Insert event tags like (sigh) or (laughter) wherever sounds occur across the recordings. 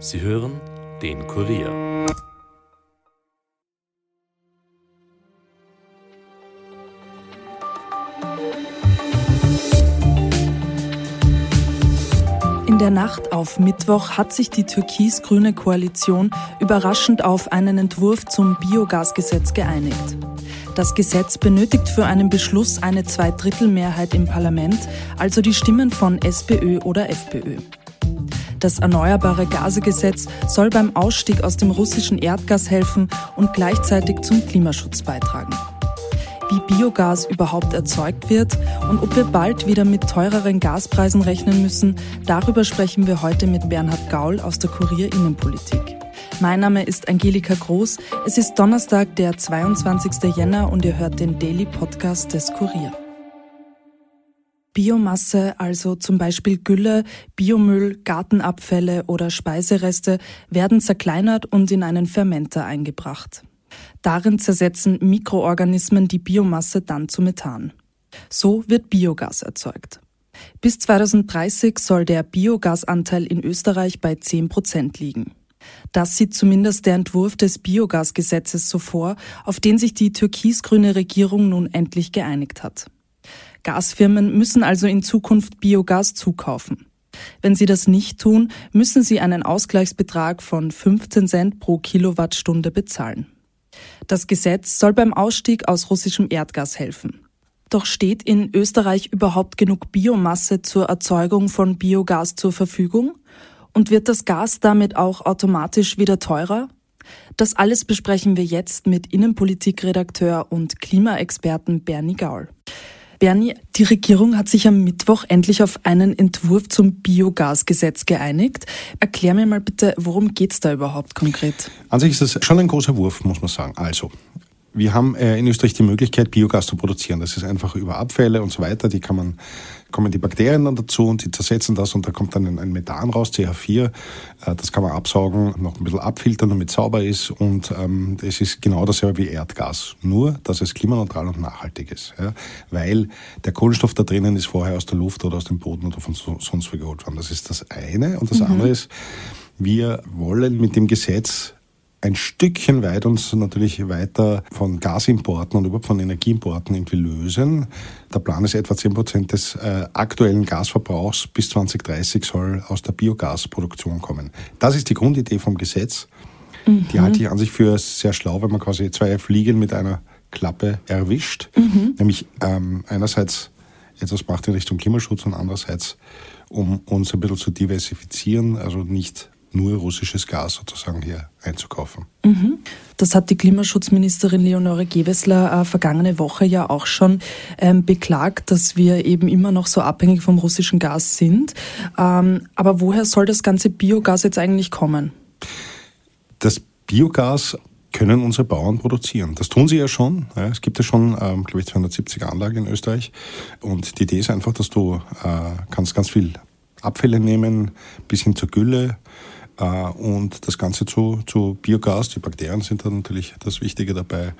Sie hören den Kurier. In der Nacht auf Mittwoch hat sich die türkis-grüne Koalition überraschend auf einen Entwurf zum Biogasgesetz geeinigt. Das Gesetz benötigt für einen Beschluss eine Zweidrittelmehrheit im Parlament, also die Stimmen von SPÖ oder FPÖ. Das Erneuerbare Gasegesetz soll beim Ausstieg aus dem russischen Erdgas helfen und gleichzeitig zum Klimaschutz beitragen. Wie Biogas überhaupt erzeugt wird und ob wir bald wieder mit teureren Gaspreisen rechnen müssen, darüber sprechen wir heute mit Bernhard Gaul aus der Kurier Innenpolitik. Mein Name ist Angelika Groß. Es ist Donnerstag, der 22. Jänner und ihr hört den Daily Podcast des Kurier. Biomasse, also zum Beispiel Gülle, Biomüll, Gartenabfälle oder Speisereste, werden zerkleinert und in einen Fermenter eingebracht. Darin zersetzen Mikroorganismen die Biomasse dann zu Methan. So wird Biogas erzeugt. Bis 2030 soll der Biogasanteil in Österreich bei 10 Prozent liegen. Das sieht zumindest der Entwurf des Biogasgesetzes so vor, auf den sich die türkis-grüne Regierung nun endlich geeinigt hat. Gasfirmen müssen also in Zukunft Biogas zukaufen. Wenn sie das nicht tun, müssen sie einen Ausgleichsbetrag von 15 Cent pro Kilowattstunde bezahlen. Das Gesetz soll beim Ausstieg aus russischem Erdgas helfen. Doch steht in Österreich überhaupt genug Biomasse zur Erzeugung von Biogas zur Verfügung? Und wird das Gas damit auch automatisch wieder teurer? Das alles besprechen wir jetzt mit Innenpolitikredakteur und Klimaexperten Bernie Gaul. Bernie, die Regierung hat sich am Mittwoch endlich auf einen Entwurf zum Biogasgesetz geeinigt. Erklär mir mal bitte, worum geht es da überhaupt konkret? An sich ist das schon ein großer Wurf, muss man sagen. Also, wir haben äh, in Österreich die Möglichkeit, Biogas zu produzieren. Das ist einfach über Abfälle und so weiter. Die kann man, kommen die Bakterien dann dazu und die zersetzen das und da kommt dann ein Methan raus, CH4. Äh, das kann man absaugen, noch ein bisschen abfiltern, damit es sauber ist. Und ähm, es ist genau dasselbe wie Erdgas. Nur, dass es klimaneutral und nachhaltig ist. Ja? Weil der Kohlenstoff da drinnen ist vorher aus der Luft oder aus dem Boden oder von sonst wo geholt worden. Das ist das eine. Und das mhm. andere ist, wir wollen mit dem Gesetz ein Stückchen weit uns natürlich weiter von Gasimporten und überhaupt von Energieimporten irgendwie lösen. Der Plan ist etwa 10 Prozent des äh, aktuellen Gasverbrauchs bis 2030 soll aus der Biogasproduktion kommen. Das ist die Grundidee vom Gesetz. Mhm. Die halte ich an sich für sehr schlau, wenn man quasi zwei Fliegen mit einer Klappe erwischt. Mhm. Nämlich ähm, einerseits etwas macht in Richtung Klimaschutz und andererseits um uns ein bisschen zu diversifizieren, also nicht nur russisches Gas sozusagen hier einzukaufen. Mhm. Das hat die Klimaschutzministerin Leonore Gewessler äh, vergangene Woche ja auch schon ähm, beklagt, dass wir eben immer noch so abhängig vom russischen Gas sind. Ähm, aber woher soll das ganze Biogas jetzt eigentlich kommen? Das Biogas können unsere Bauern produzieren. Das tun sie ja schon. Es gibt ja schon, ähm, glaube ich, 270 Anlagen in Österreich. Und die Idee ist einfach, dass du äh, kannst ganz viel Abfälle nehmen, bis hin zur Gülle, und das Ganze zu, zu Biogas. Die Bakterien sind da natürlich das Wichtige dabei,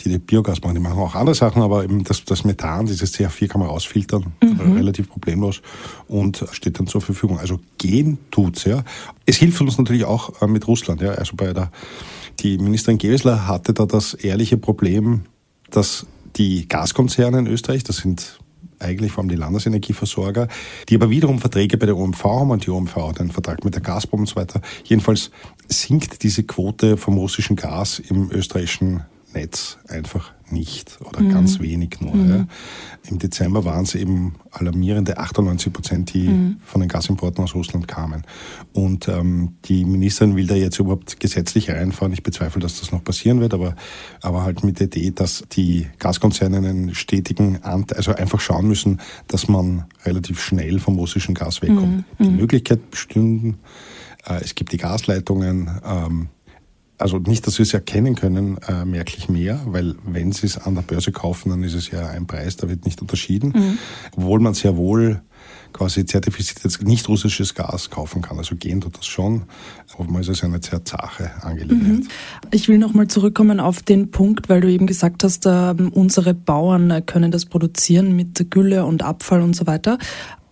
die, die Biogas machen. Die machen auch andere Sachen, aber eben das, das Methan, dieses CH4 kann man rausfiltern, mhm. relativ problemlos und steht dann zur Verfügung. Also gehen tut's, ja. Es hilft uns natürlich auch äh, mit Russland, ja. Also bei der, die Ministerin Gewessler hatte da das ehrliche Problem, dass die Gaskonzerne in Österreich, das sind eigentlich vor allem die Landesenergieversorger, die aber wiederum Verträge bei der OMV haben und die OMV hat einen Vertrag mit der Gazprom und so weiter. Jedenfalls sinkt diese Quote vom russischen Gas im österreichischen Netz einfach nicht oder mhm. ganz wenig nur. Mhm. Ja. Im Dezember waren es eben alarmierende 98 Prozent, die mhm. von den Gasimporten aus Russland kamen. Und ähm, die Ministerin will da jetzt überhaupt gesetzlich reinfahren. Ich bezweifle, dass das noch passieren wird, aber, aber halt mit der Idee, dass die Gaskonzerne einen stetigen Anteil, also einfach schauen müssen, dass man relativ schnell vom russischen Gas wegkommt. Mhm. Die mhm. Möglichkeit bestünden, äh, es gibt die Gasleitungen, ähm, also nicht, dass wir es erkennen können, äh, merklich mehr, weil wenn Sie es an der Börse kaufen, dann ist es ja ein Preis, da wird nicht unterschieden. Mhm. Obwohl man sehr wohl quasi zertifiziertes nicht russisches Gas kaufen kann. Also gehen tut das schon, aber ist es eine sehr zache Angelegenheit. Mhm. Ich will nochmal zurückkommen auf den Punkt, weil du eben gesagt hast, äh, unsere Bauern können das produzieren mit Gülle und Abfall und so weiter.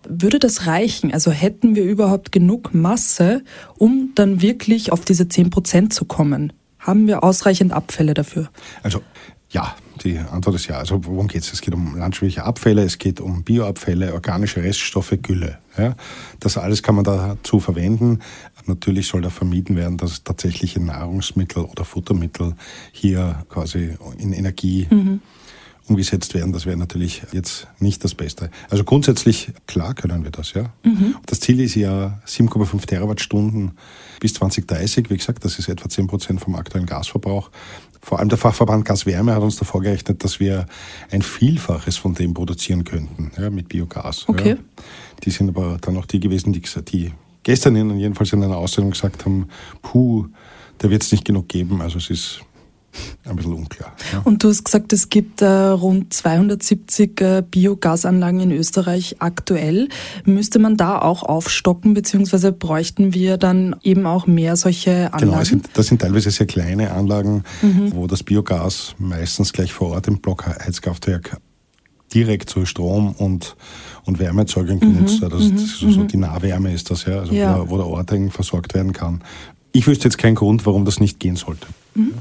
Würde das reichen? Also hätten wir überhaupt genug Masse, um dann wirklich auf diese 10 Prozent zu kommen? Haben wir ausreichend Abfälle dafür? Also ja, die Antwort ist ja. Also worum geht es? Es geht um landwirtschaftliche Abfälle, es geht um Bioabfälle, organische Reststoffe, Gülle. Ja? Das alles kann man dazu verwenden. Natürlich soll da vermieden werden, dass tatsächliche Nahrungsmittel oder Futtermittel hier quasi in Energie mhm. Umgesetzt werden. Das wäre natürlich jetzt nicht das Beste. Also grundsätzlich, klar können wir das, ja. Mhm. Das Ziel ist ja 7,5 Terawattstunden bis 2030. Wie gesagt, das ist etwa 10 Prozent vom aktuellen Gasverbrauch. Vor allem der Fachverband Gaswärme hat uns davor gerechnet, dass wir ein Vielfaches von dem produzieren könnten, ja, mit Biogas. Okay. Ja. Die sind aber dann auch die gewesen, die, die gestern in, jedenfalls in einer Ausstellung gesagt haben, puh, da wird es nicht genug geben. Also es ist ein bisschen unklar. Ja. Und du hast gesagt, es gibt äh, rund 270 äh, Biogasanlagen in Österreich aktuell. Müsste man da auch aufstocken, beziehungsweise bräuchten wir dann eben auch mehr solche Anlagen? Genau, das sind, das sind teilweise sehr kleine Anlagen, mhm. wo das Biogas meistens gleich vor Ort im Blockheizkraftwerk direkt zu Strom und, und Wärmeerzeugung genutzt wird. Mhm. Also das ist so mhm. die Nahwärme ist das ja, also ja. Wo, wo, der Ort versorgt werden kann. Ich wüsste jetzt keinen Grund, warum das nicht gehen sollte. Mhm.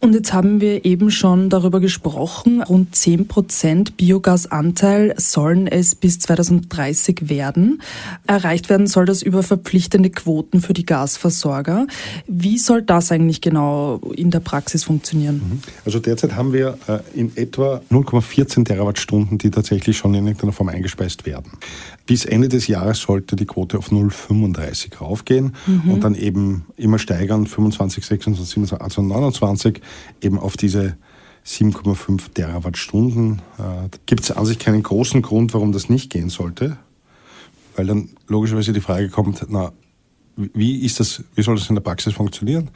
Und jetzt haben wir eben schon darüber gesprochen, rund 10 Prozent Biogasanteil sollen es bis 2030 werden. Erreicht werden soll das über verpflichtende Quoten für die Gasversorger. Wie soll das eigentlich genau in der Praxis funktionieren? Mhm. Also derzeit haben wir äh, in etwa 0,14 Terawattstunden, die tatsächlich schon in irgendeiner Form eingespeist werden. Bis Ende des Jahres sollte die Quote auf 0,35 raufgehen mhm. und dann eben immer steigern, 25, 26, 27, also 29 eben auf diese 7,5 Terawattstunden. Äh, gibt es an sich keinen großen Grund, warum das nicht gehen sollte, weil dann logischerweise die Frage kommt, na, wie ist das, wie soll das in der Praxis funktionieren?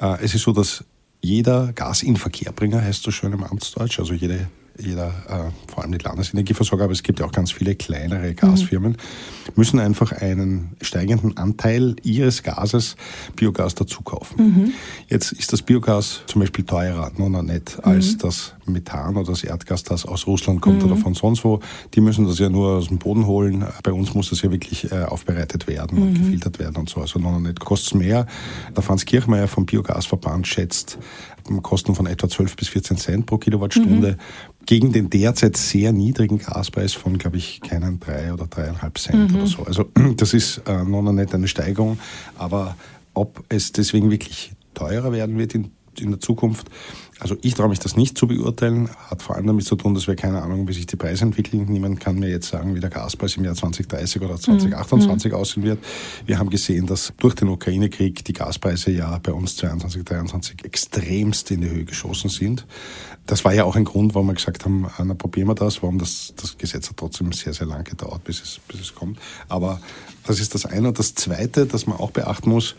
Äh, es ist so, dass jeder Gasinverkehrbringer heißt so schön im Amtsdeutsch, also jede jeder, äh, vor allem die Landesenergieversorger, aber es gibt ja auch ganz viele kleinere Gasfirmen, mhm. müssen einfach einen steigenden Anteil ihres Gases Biogas dazu kaufen. Mhm. Jetzt ist das Biogas zum Beispiel teurer, noch nicht, als mhm. das Methan oder das Erdgas, das aus Russland kommt oder von sonst wo. Die müssen das ja nur aus dem Boden holen. Bei uns muss das ja wirklich äh, aufbereitet werden und gefiltert werden und so. Also noch nicht kostet es mehr. Der Franz Kirchmeier vom Biogasverband schätzt Kosten von etwa 12 bis 14 Cent pro Kilowattstunde. Mhm gegen den derzeit sehr niedrigen Gaspreis von, glaube ich, keinen drei oder dreieinhalb Cent mhm. oder so. Also (clears throat) das ist äh, noch nicht eine Steigerung, aber ob es deswegen wirklich teurer werden wird in, in der Zukunft, also ich traue mich das nicht zu beurteilen, hat vor allem damit zu tun, dass wir keine Ahnung, wie sich die Preise entwickeln. Niemand kann mir jetzt sagen, wie der Gaspreis im Jahr 2030 oder 2028 mhm. aussehen wird. Wir haben gesehen, dass durch den Ukraine-Krieg die Gaspreise ja bei uns 2022, 2023 extremst in die Höhe geschossen sind. Das war ja auch ein Grund, warum wir gesagt haben, na, probieren wir das, warum das, das Gesetz hat trotzdem sehr, sehr lange gedauert, bis es, bis es kommt. Aber das ist das eine. Und das zweite, das man auch beachten muss,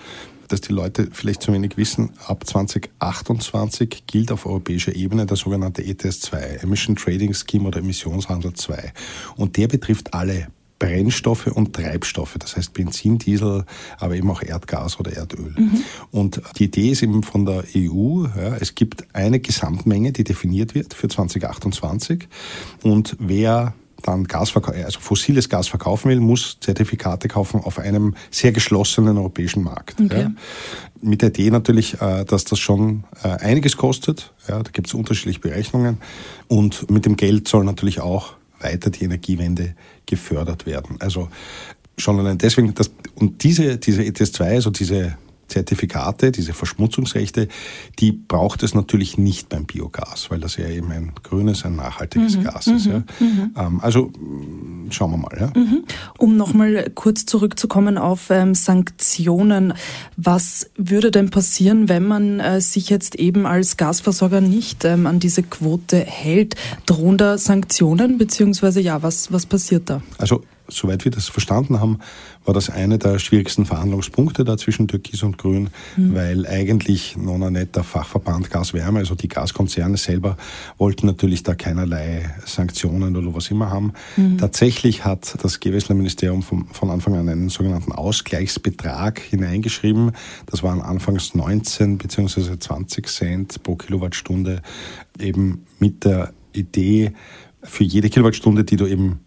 dass die Leute vielleicht zu wenig wissen, ab 2028 gilt auf europäischer Ebene der sogenannte ETS 2, Emission Trading Scheme oder Emissionshandel 2. Und der betrifft alle Brennstoffe und Treibstoffe, das heißt Benzin, Diesel, aber eben auch Erdgas oder Erdöl. Mhm. Und die Idee ist eben von der EU, ja, es gibt eine Gesamtmenge, die definiert wird für 2028 und wer dann Gas also fossiles Gas verkaufen will, muss Zertifikate kaufen auf einem sehr geschlossenen europäischen Markt. Okay. Ja. Mit der Idee natürlich, äh, dass das schon äh, einiges kostet. Ja, da gibt es unterschiedliche Berechnungen. Und mit dem Geld soll natürlich auch weiter die Energiewende gefördert werden. Also schon allein deswegen, dass, und diese, diese ETS2, also diese Zertifikate, diese Verschmutzungsrechte, die braucht es natürlich nicht beim Biogas, weil das ja eben ein grünes, ein nachhaltiges mhm, Gas ist. Ja. Mhm. mhm. Ähm, also schauen wir mal. Ja. Mhm. Um nochmal kurz zurückzukommen auf ähm, Sanktionen. Was würde denn passieren, wenn man äh, sich jetzt eben als Gasversorger nicht ähm, an diese Quote hält? Drohen da Sanktionen, beziehungsweise ja, was, was passiert da? Also soweit wir das verstanden haben, war das eine der schwierigsten Verhandlungspunkte da zwischen Türkis und Grün, mhm. weil eigentlich noch nicht der Fachverband Gaswärme, also die Gaskonzerne selber, wollten natürlich da keinerlei Sanktionen oder was immer haben. Mhm. Tatsächlich hat das Gewässlerministerium von, von Anfang an einen sogenannten Ausgleichsbetrag hineingeschrieben. Das waren anfangs 19 bzw. 20 Cent pro Kilowattstunde, eben mit der Idee, für jede Kilowattstunde, die du eben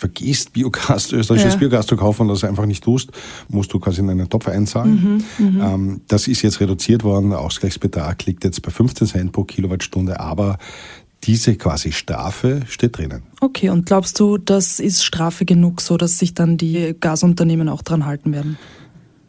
vergisst, Biogas, (laughs) österreichisches ja. Biogas zu kaufen und das einfach nicht tust, musst du quasi in einen Topf einzahlen. Mhm, mhm, ähm, das ist jetzt reduziert worden. Der Ausgleichsbetrag liegt jetzt bei 15 Cent pro Kilowattstunde, aber diese quasi Strafe steht drinnen. Okay, und glaubst du, das ist Strafe genug, so dass sich dann die Gasunternehmen auch dran halten werden?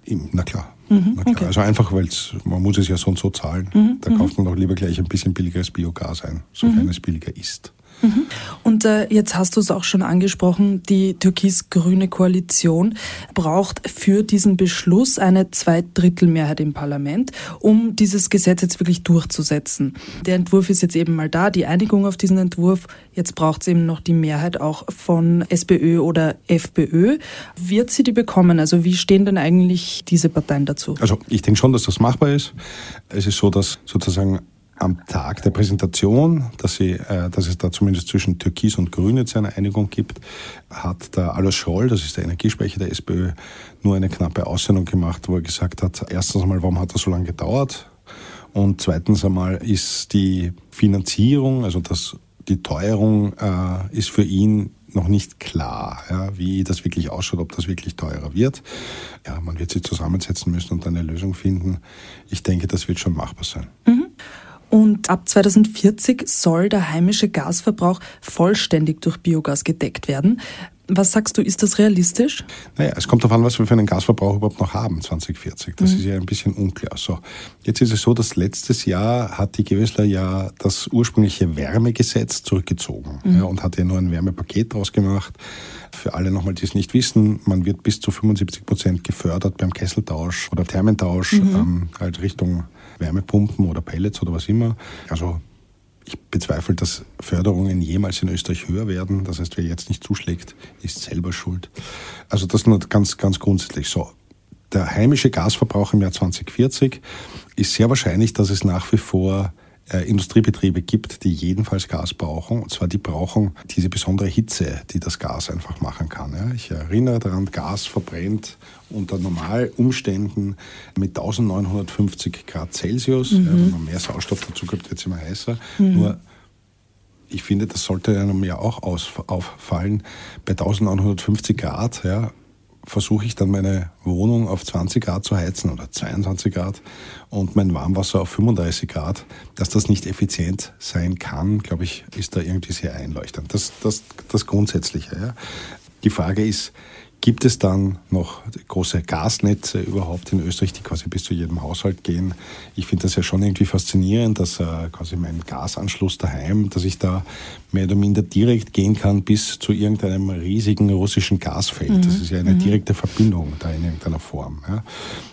Na klar. Mhm, Na klar. Okay. Also einfach, weil man muss es ja so und so zahlen. Mhm, da kauft man doch lieber gleich ein bisschen billigeres Biogas ein, sofern mhm. es billiger ist. Mhm. Und äh, jetzt hast du es auch schon angesprochen, die türkis-grüne Koalition braucht für diesen Beschluss eine Zweidrittelmehrheit im Parlament, um dieses Gesetz jetzt wirklich durchzusetzen. Der Entwurf ist jetzt eben mal da, die Einigung auf diesen Entwurf. Jetzt braucht es eben noch die Mehrheit auch von SPÖ oder FPÖ. Wird sie die bekommen? Also wie stehen denn eigentlich diese Parteien dazu? Also ich denke schon, dass das machbar ist. Es ist so, dass sozusagen am Tag der Präsentation, dass, sie, äh, dass es da zumindest zwischen Türkis und Grün jetzt eine Einigung gibt, hat der Alois Scholl, das ist der Energiesprecher der SPÖ, nur eine knappe Aussendung gemacht, wo er gesagt hat, erstens einmal, warum hat das so lange gedauert? Und zweitens einmal ist die Finanzierung, also das, die Teuerung äh, ist für ihn noch nicht klar, ja, wie das wirklich ausschaut, ob das wirklich teurer wird. Ja, man wird sich zusammensetzen müssen und eine Lösung finden. Ich denke, das wird schon machbar sein. Mhm. Und ab 2040 soll der heimische Gasverbrauch vollständig durch Biogas gedeckt werden. Was sagst du, ist das realistisch? Naja, es kommt darauf an, was wir für einen Gasverbrauch überhaupt noch haben, 2040. Das mhm. ist ja ein bisschen unklar. So, jetzt ist es so, dass letztes Jahr hat die Gewessler ja das ursprüngliche Wärmegesetz zurückgezogen mhm. ja, und hat ja nur ein Wärmepaket draus gemacht. Für alle nochmal, die es nicht wissen, man wird bis zu 75 Prozent gefördert beim Kesseltausch oder Thermentausch, mhm. ähm, halt Richtung Wärmepumpen oder Pellets oder was immer. Also ich bezweifle, dass Förderungen jemals in Österreich höher werden. Das heißt, wer jetzt nicht zuschlägt, ist selber schuld. Also das nur ganz, ganz grundsätzlich so. Der heimische Gasverbrauch im Jahr 2040 ist sehr wahrscheinlich, dass es nach wie vor äh, Industriebetriebe gibt, die jedenfalls Gas brauchen. Und zwar die brauchen diese besondere Hitze, die das Gas einfach machen kann. Ja. Ich erinnere daran, Gas verbrennt unter Normalumständen mit 1950 Grad Celsius. Mhm. Ja, wenn man mehr Sauerstoff dazu gibt, wird es immer heißer. Mhm. Nur ich finde, das sollte einem ja auch auffallen. Bei 1950 Grad ja, versuche ich dann meine Wohnung auf 20 Grad zu heizen oder 22 Grad und mein Warmwasser auf 35 Grad, dass das nicht effizient sein kann, glaube ich, ist da irgendwie sehr einleuchtend. Das, das, das Grundsätzliche. Ja. Die Frage ist, Gibt es dann noch große Gasnetze überhaupt in Österreich, die quasi bis zu jedem Haushalt gehen? Ich finde das ja schon irgendwie faszinierend, dass äh, quasi mein Gasanschluss daheim, dass ich da mehr oder minder direkt gehen kann bis zu irgendeinem riesigen russischen Gasfeld. Mhm. Das ist ja eine mhm. direkte Verbindung da in irgendeiner Form. Ja.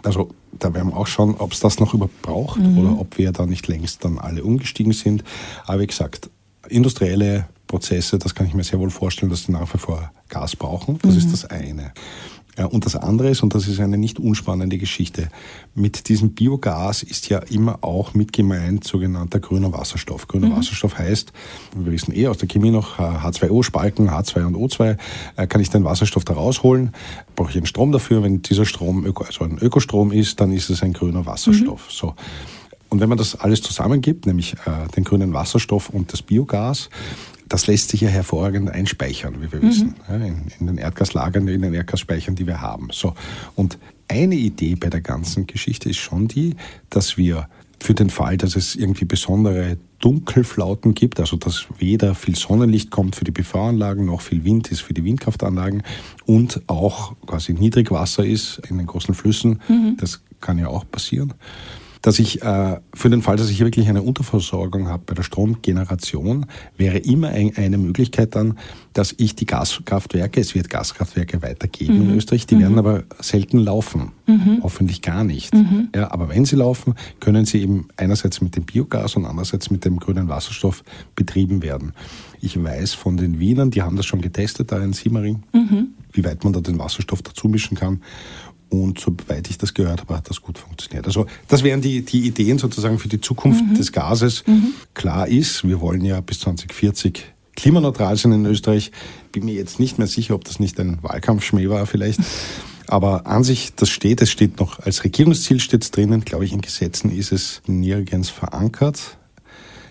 Also da werden wir auch schauen, ob es das noch überhaupt braucht mhm. oder ob wir da nicht längst dann alle umgestiegen sind. Aber wie gesagt, industrielle Prozesse, das kann ich mir sehr wohl vorstellen, dass die nach wie vor Gas brauchen. Das mhm. ist das eine. Und das andere ist, und das ist eine nicht unspannende Geschichte, mit diesem Biogas ist ja immer auch mit gemeint sogenannter grüner Wasserstoff. Grüner mhm. Wasserstoff heißt, wir wissen eh aus der Chemie noch, H2O spalten, H2 und O2, äh, kann ich den Wasserstoff da rausholen, brauche ich einen Strom dafür. Wenn dieser Strom also ein Ökostrom ist, dann ist es ein grüner Wasserstoff. Mhm. So. Und wenn man das alles zusammengibt, nämlich äh, den grünen Wasserstoff und das Biogas, das lässt sich ja hervorragend einspeichern, wie wir mhm. wissen, in, in, den Erdgaslagern, in den Erdgasspeichern, die wir haben. So. Und eine Idee bei der ganzen Geschichte ist schon die, dass wir für den Fall, dass es irgendwie besondere Dunkelflauten gibt, also dass weder viel Sonnenlicht kommt für die PV-Anlagen noch viel Wind ist für die Windkraftanlagen und auch quasi Niedrigwasser ist in den großen Flüssen, mhm. das kann ja auch passieren, dass ich äh, für den Fall, dass ich hier wirklich eine Unterversorgung habe bei der Stromgeneration, wäre immer ein, eine Möglichkeit dann, dass ich die Gaskraftwerke, es wird Gaskraftwerke weitergeben mhm. in Österreich, die mhm. werden aber selten laufen, mhm. hoffentlich gar nicht. Mhm. Ja, aber wenn sie laufen, können sie eben einerseits mit dem Biogas und andererseits mit dem grünen Wasserstoff betrieben werden. Ich weiß von den Wienern, die haben das schon getestet da in Simmering, mhm. wie weit man da den Wasserstoff dazu mischen kann. Und soweit ich das gehört habe, hat das gut funktioniert. Also das wären die, die Ideen sozusagen für die Zukunft mhm. des Gases. Mhm. Klar ist, wir wollen ja bis 2040 klimaneutral sein in Österreich. Bin mir jetzt nicht mehr sicher, ob das nicht ein Wahlkampfschmäh war vielleicht. Aber an sich, das steht, es steht noch als Regierungsziel steht es drinnen, glaube ich, in Gesetzen ist es nirgends verankert.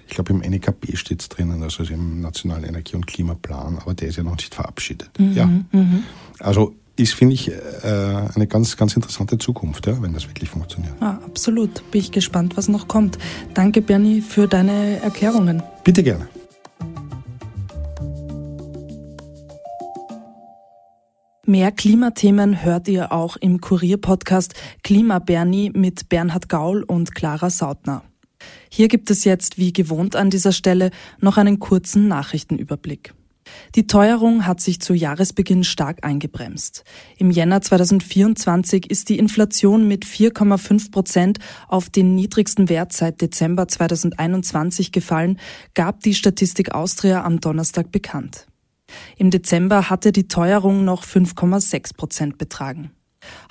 Ich glaube, im NEKP steht es drinnen, also im Nationalen Energie- und Klimaplan, aber der ist ja noch nicht verabschiedet. Mhm, ja. Mhm. Also ist, finde ich, äh, eine ganz, ganz interessante Zukunft, ja, wenn das wirklich funktioniert. Ah, absolut. Bin ich gespannt, was noch kommt. Danke, Bernie, für deine Erklärungen. Bitte gerne. Mehr Klimathemen hört ihr auch im Kurier-Podcast Klima Bernie mit Bernhard Gaul und Clara Sautner. Hier gibt es jetzt, wie gewohnt an dieser Stelle, noch einen kurzen Nachrichtenüberblick. Die Teuerung hat sich zu Jahresbeginn stark eingebremst. Im Jänner 2024 ist die Inflation mit 4,5 Prozent auf den niedrigsten Wert seit Dezember 2021 gefallen, gab die Statistik Austria am Donnerstag bekannt. Im Dezember hatte die Teuerung noch 5,6 Prozent betragen.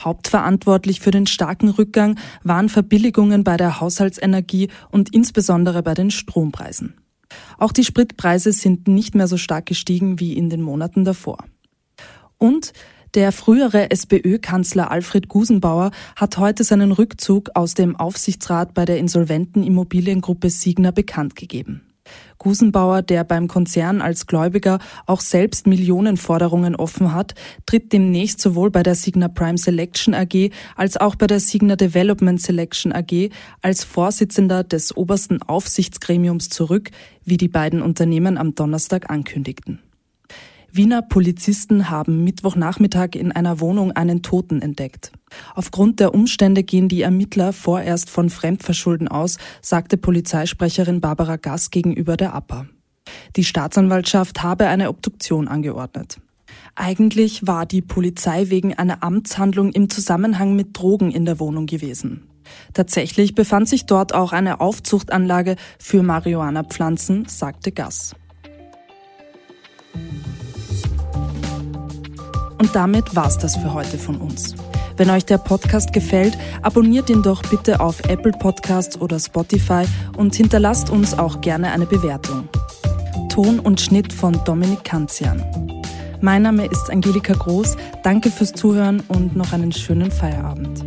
Hauptverantwortlich für den starken Rückgang waren Verbilligungen bei der Haushaltsenergie und insbesondere bei den Strompreisen. Auch die Spritpreise sind nicht mehr so stark gestiegen wie in den Monaten davor. Und der frühere SPÖ-Kanzler Alfred Gusenbauer hat heute seinen Rückzug aus dem Aufsichtsrat bei der insolventen Immobiliengruppe Signa bekannt gegeben. Gusenbauer, der beim Konzern als Gläubiger auch selbst Millionenforderungen offen hat, tritt demnächst sowohl bei der Signa Prime Selection AG als auch bei der Signa Development Selection AG als Vorsitzender des obersten Aufsichtsgremiums zurück, wie die beiden Unternehmen am Donnerstag ankündigten. Wiener Polizisten haben Mittwochnachmittag in einer Wohnung einen Toten entdeckt. Aufgrund der Umstände gehen die Ermittler vorerst von Fremdverschulden aus, sagte Polizeisprecherin Barbara Gass gegenüber der APA. Die Staatsanwaltschaft habe eine Obduktion angeordnet. Eigentlich war die Polizei wegen einer Amtshandlung im Zusammenhang mit Drogen in der Wohnung gewesen. Tatsächlich befand sich dort auch eine Aufzuchtanlage für Marihuana-Pflanzen, sagte Gass. Und damit war's das für heute von uns. Wenn euch der Podcast gefällt, abonniert ihn doch bitte auf Apple Podcasts oder Spotify und hinterlasst uns auch gerne eine Bewertung. Ton und Schnitt von Dominik Kanzian. Mein Name ist Angelika Groß. Danke fürs Zuhören und noch einen schönen Feierabend.